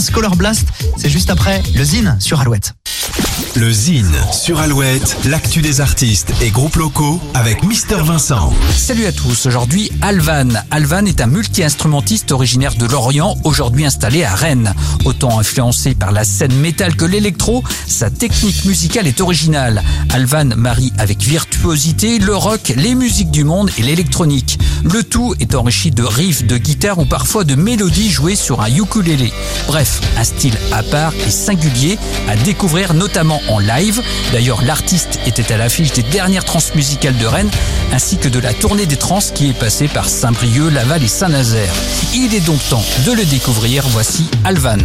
Scholar Blast, c'est juste après le Zine sur Alouette. Le Zine sur Alouette, l'actu des artistes et groupes locaux avec Mister Vincent. Salut à tous, aujourd'hui Alvan. Alvan est un multi-instrumentiste originaire de Lorient, aujourd'hui installé à Rennes. Autant influencé par la scène métal que l'électro, sa technique musicale est originale. Alvan marie avec virtuosité le rock, les musiques du monde et l'électronique. Le tout est enrichi de riffs de guitare ou parfois de mélodies jouées sur un ukulélé. Bref, un style à part et singulier à découvrir notamment en live. D'ailleurs, l'artiste était à l'affiche des dernières transmusicales de Rennes ainsi que de la tournée des trans qui est passée par Saint-Brieuc, Laval et Saint-Nazaire. Il est donc temps de le découvrir. Voici Alvan.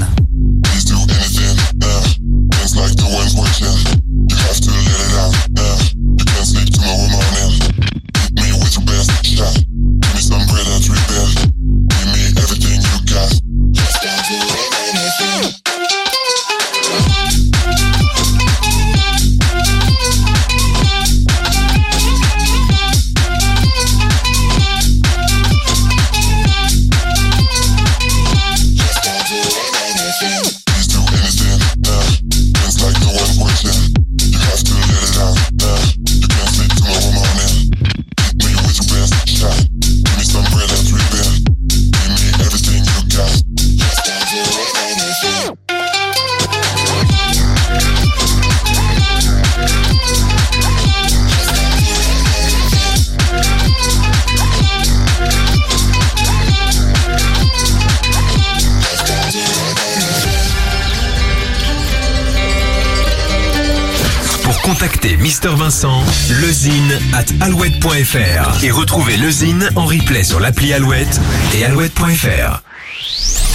Pour contacter Mister Vincent, lezine at alouette.fr et retrouver lezine en replay sur l'appli Alouette et alouette.fr.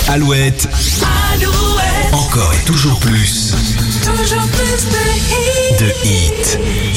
Alouette, encore et toujours plus Toujours plus de hits. de hits.